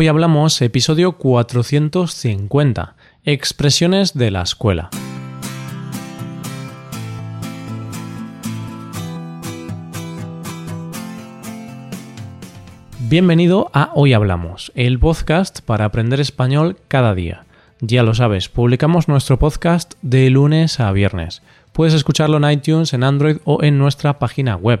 Hoy hablamos episodio 450, expresiones de la escuela. Bienvenido a Hoy Hablamos, el podcast para aprender español cada día. Ya lo sabes, publicamos nuestro podcast de lunes a viernes. Puedes escucharlo en iTunes, en Android o en nuestra página web.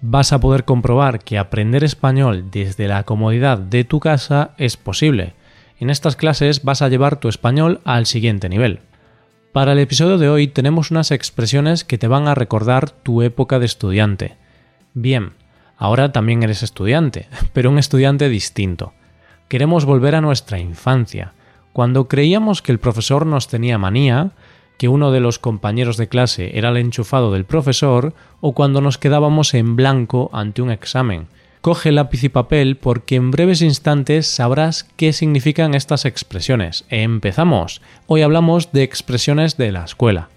vas a poder comprobar que aprender español desde la comodidad de tu casa es posible. En estas clases vas a llevar tu español al siguiente nivel. Para el episodio de hoy tenemos unas expresiones que te van a recordar tu época de estudiante. Bien, ahora también eres estudiante, pero un estudiante distinto. Queremos volver a nuestra infancia, cuando creíamos que el profesor nos tenía manía, que uno de los compañeros de clase era el enchufado del profesor o cuando nos quedábamos en blanco ante un examen. Coge lápiz y papel porque en breves instantes sabrás qué significan estas expresiones. Empezamos. Hoy hablamos de expresiones de la escuela.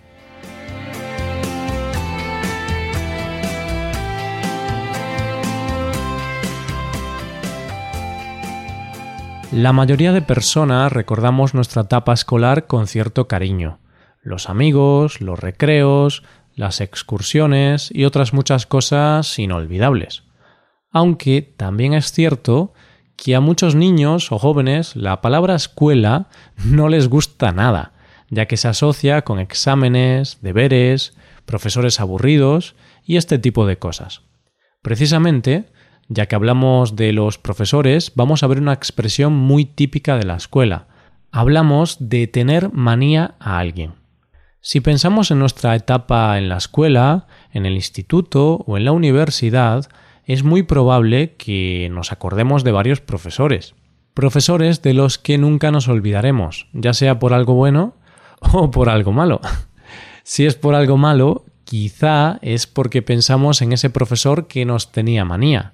La mayoría de personas recordamos nuestra etapa escolar con cierto cariño los amigos, los recreos, las excursiones y otras muchas cosas inolvidables. Aunque también es cierto que a muchos niños o jóvenes la palabra escuela no les gusta nada, ya que se asocia con exámenes, deberes, profesores aburridos y este tipo de cosas. Precisamente, ya que hablamos de los profesores, vamos a ver una expresión muy típica de la escuela. Hablamos de tener manía a alguien. Si pensamos en nuestra etapa en la escuela, en el instituto o en la universidad, es muy probable que nos acordemos de varios profesores. Profesores de los que nunca nos olvidaremos, ya sea por algo bueno o por algo malo. Si es por algo malo, quizá es porque pensamos en ese profesor que nos tenía manía.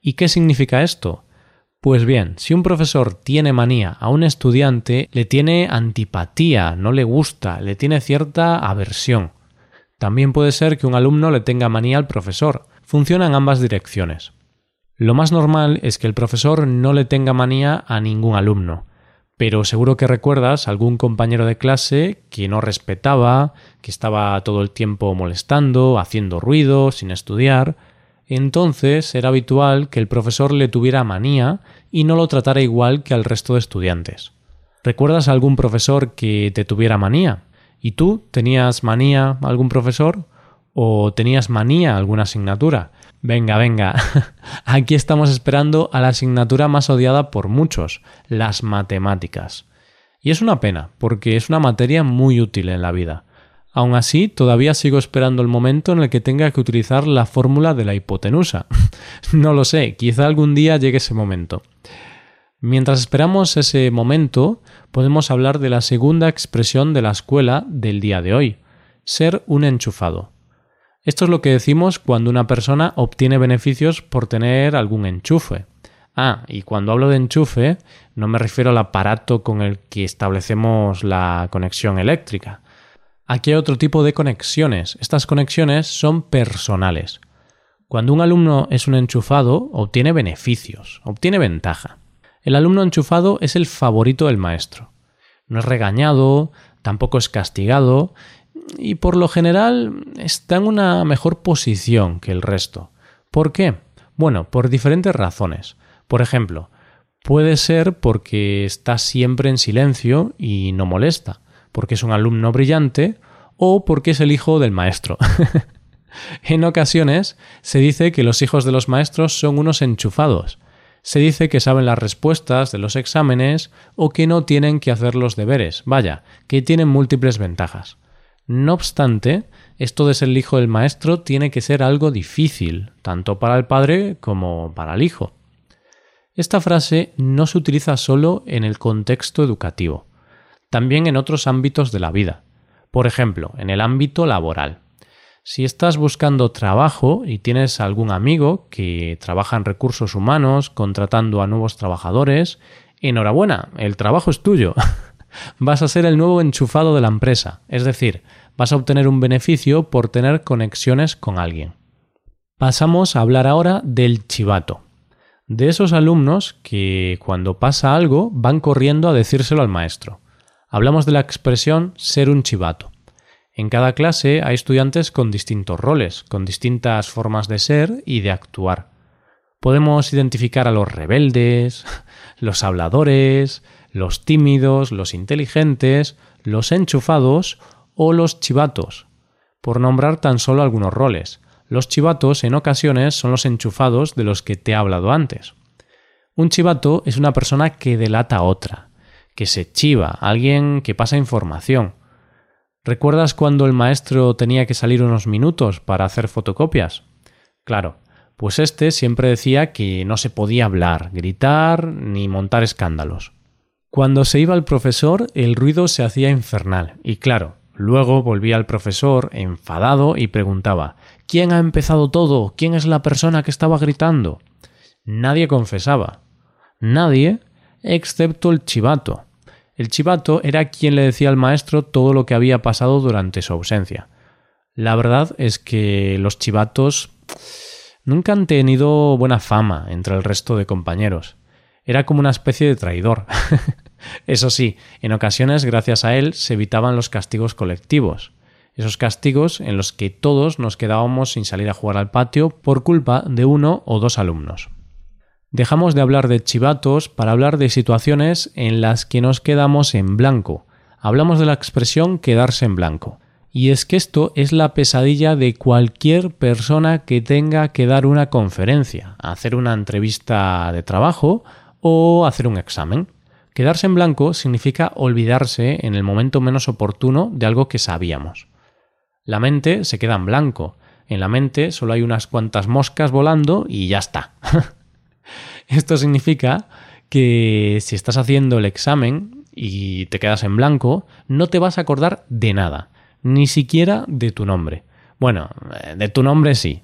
¿Y qué significa esto? Pues bien, si un profesor tiene manía a un estudiante, le tiene antipatía, no le gusta, le tiene cierta aversión. También puede ser que un alumno le tenga manía al profesor. Funciona en ambas direcciones. Lo más normal es que el profesor no le tenga manía a ningún alumno, pero seguro que recuerdas algún compañero de clase que no respetaba, que estaba todo el tiempo molestando, haciendo ruido, sin estudiar, entonces era habitual que el profesor le tuviera manía y no lo tratara igual que al resto de estudiantes. ¿Recuerdas algún profesor que te tuviera manía? ¿Y tú tenías manía algún profesor? ¿O tenías manía alguna asignatura? Venga, venga. Aquí estamos esperando a la asignatura más odiada por muchos, las matemáticas. Y es una pena, porque es una materia muy útil en la vida. Aún así, todavía sigo esperando el momento en el que tenga que utilizar la fórmula de la hipotenusa. no lo sé, quizá algún día llegue ese momento. Mientras esperamos ese momento, podemos hablar de la segunda expresión de la escuela del día de hoy, ser un enchufado. Esto es lo que decimos cuando una persona obtiene beneficios por tener algún enchufe. Ah, y cuando hablo de enchufe, no me refiero al aparato con el que establecemos la conexión eléctrica, Aquí hay otro tipo de conexiones. Estas conexiones son personales. Cuando un alumno es un enchufado, obtiene beneficios, obtiene ventaja. El alumno enchufado es el favorito del maestro. No es regañado, tampoco es castigado y por lo general está en una mejor posición que el resto. ¿Por qué? Bueno, por diferentes razones. Por ejemplo, puede ser porque está siempre en silencio y no molesta porque es un alumno brillante o porque es el hijo del maestro. en ocasiones se dice que los hijos de los maestros son unos enchufados. Se dice que saben las respuestas de los exámenes o que no tienen que hacer los deberes, vaya, que tienen múltiples ventajas. No obstante, esto de ser el hijo del maestro tiene que ser algo difícil, tanto para el padre como para el hijo. Esta frase no se utiliza solo en el contexto educativo, también en otros ámbitos de la vida. Por ejemplo, en el ámbito laboral. Si estás buscando trabajo y tienes algún amigo que trabaja en recursos humanos contratando a nuevos trabajadores, enhorabuena, el trabajo es tuyo. vas a ser el nuevo enchufado de la empresa, es decir, vas a obtener un beneficio por tener conexiones con alguien. Pasamos a hablar ahora del chivato. De esos alumnos que cuando pasa algo van corriendo a decírselo al maestro. Hablamos de la expresión ser un chivato. En cada clase hay estudiantes con distintos roles, con distintas formas de ser y de actuar. Podemos identificar a los rebeldes, los habladores, los tímidos, los inteligentes, los enchufados o los chivatos, por nombrar tan solo algunos roles. Los chivatos en ocasiones son los enchufados de los que te he hablado antes. Un chivato es una persona que delata a otra, que se chiva, alguien que pasa información, ¿Recuerdas cuando el maestro tenía que salir unos minutos para hacer fotocopias? Claro, pues este siempre decía que no se podía hablar, gritar ni montar escándalos. Cuando se iba el profesor, el ruido se hacía infernal, y claro, luego volvía el profesor enfadado y preguntaba ¿Quién ha empezado todo? ¿Quién es la persona que estaba gritando? Nadie confesaba. Nadie, excepto el chivato. El chivato era quien le decía al maestro todo lo que había pasado durante su ausencia. La verdad es que los chivatos nunca han tenido buena fama entre el resto de compañeros. Era como una especie de traidor. Eso sí, en ocasiones gracias a él se evitaban los castigos colectivos. Esos castigos en los que todos nos quedábamos sin salir a jugar al patio por culpa de uno o dos alumnos. Dejamos de hablar de chivatos para hablar de situaciones en las que nos quedamos en blanco. Hablamos de la expresión quedarse en blanco. Y es que esto es la pesadilla de cualquier persona que tenga que dar una conferencia, hacer una entrevista de trabajo o hacer un examen. Quedarse en blanco significa olvidarse en el momento menos oportuno de algo que sabíamos. La mente se queda en blanco. En la mente solo hay unas cuantas moscas volando y ya está. Esto significa que si estás haciendo el examen y te quedas en blanco, no te vas a acordar de nada, ni siquiera de tu nombre. Bueno, eh, de tu nombre sí,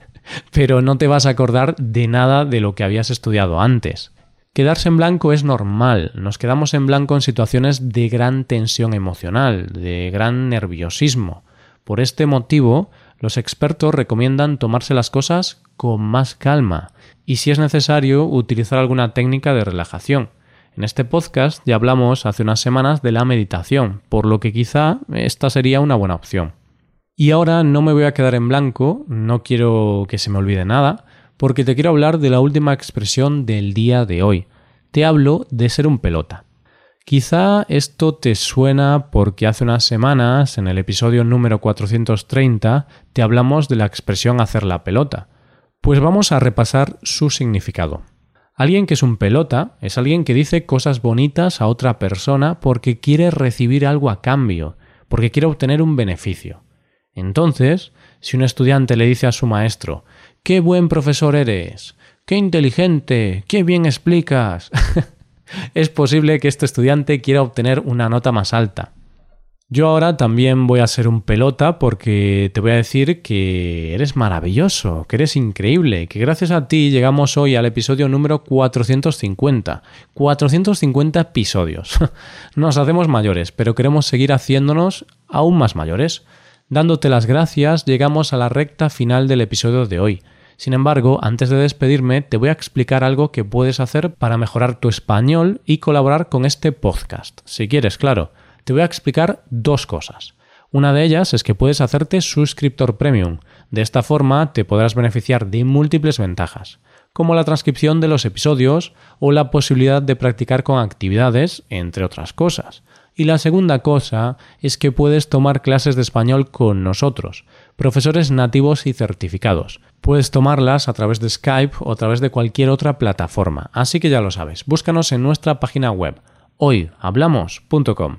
pero no te vas a acordar de nada de lo que habías estudiado antes. Quedarse en blanco es normal, nos quedamos en blanco en situaciones de gran tensión emocional, de gran nerviosismo. Por este motivo, los expertos recomiendan tomarse las cosas con más calma y si es necesario utilizar alguna técnica de relajación. En este podcast ya hablamos hace unas semanas de la meditación, por lo que quizá esta sería una buena opción. Y ahora no me voy a quedar en blanco, no quiero que se me olvide nada, porque te quiero hablar de la última expresión del día de hoy. Te hablo de ser un pelota. Quizá esto te suena porque hace unas semanas, en el episodio número 430, te hablamos de la expresión hacer la pelota. Pues vamos a repasar su significado. Alguien que es un pelota es alguien que dice cosas bonitas a otra persona porque quiere recibir algo a cambio, porque quiere obtener un beneficio. Entonces, si un estudiante le dice a su maestro, ¡Qué buen profesor eres! ¡Qué inteligente! ¡Qué bien explicas! es posible que este estudiante quiera obtener una nota más alta. Yo ahora también voy a ser un pelota porque te voy a decir que eres maravilloso, que eres increíble, que gracias a ti llegamos hoy al episodio número 450. 450 episodios. Nos hacemos mayores, pero queremos seguir haciéndonos aún más mayores. Dándote las gracias, llegamos a la recta final del episodio de hoy. Sin embargo, antes de despedirme, te voy a explicar algo que puedes hacer para mejorar tu español y colaborar con este podcast. Si quieres, claro te voy a explicar dos cosas. Una de ellas es que puedes hacerte suscriptor premium. De esta forma te podrás beneficiar de múltiples ventajas, como la transcripción de los episodios o la posibilidad de practicar con actividades, entre otras cosas. Y la segunda cosa es que puedes tomar clases de español con nosotros, profesores nativos y certificados. Puedes tomarlas a través de Skype o a través de cualquier otra plataforma, así que ya lo sabes, búscanos en nuestra página web hoyhablamos.com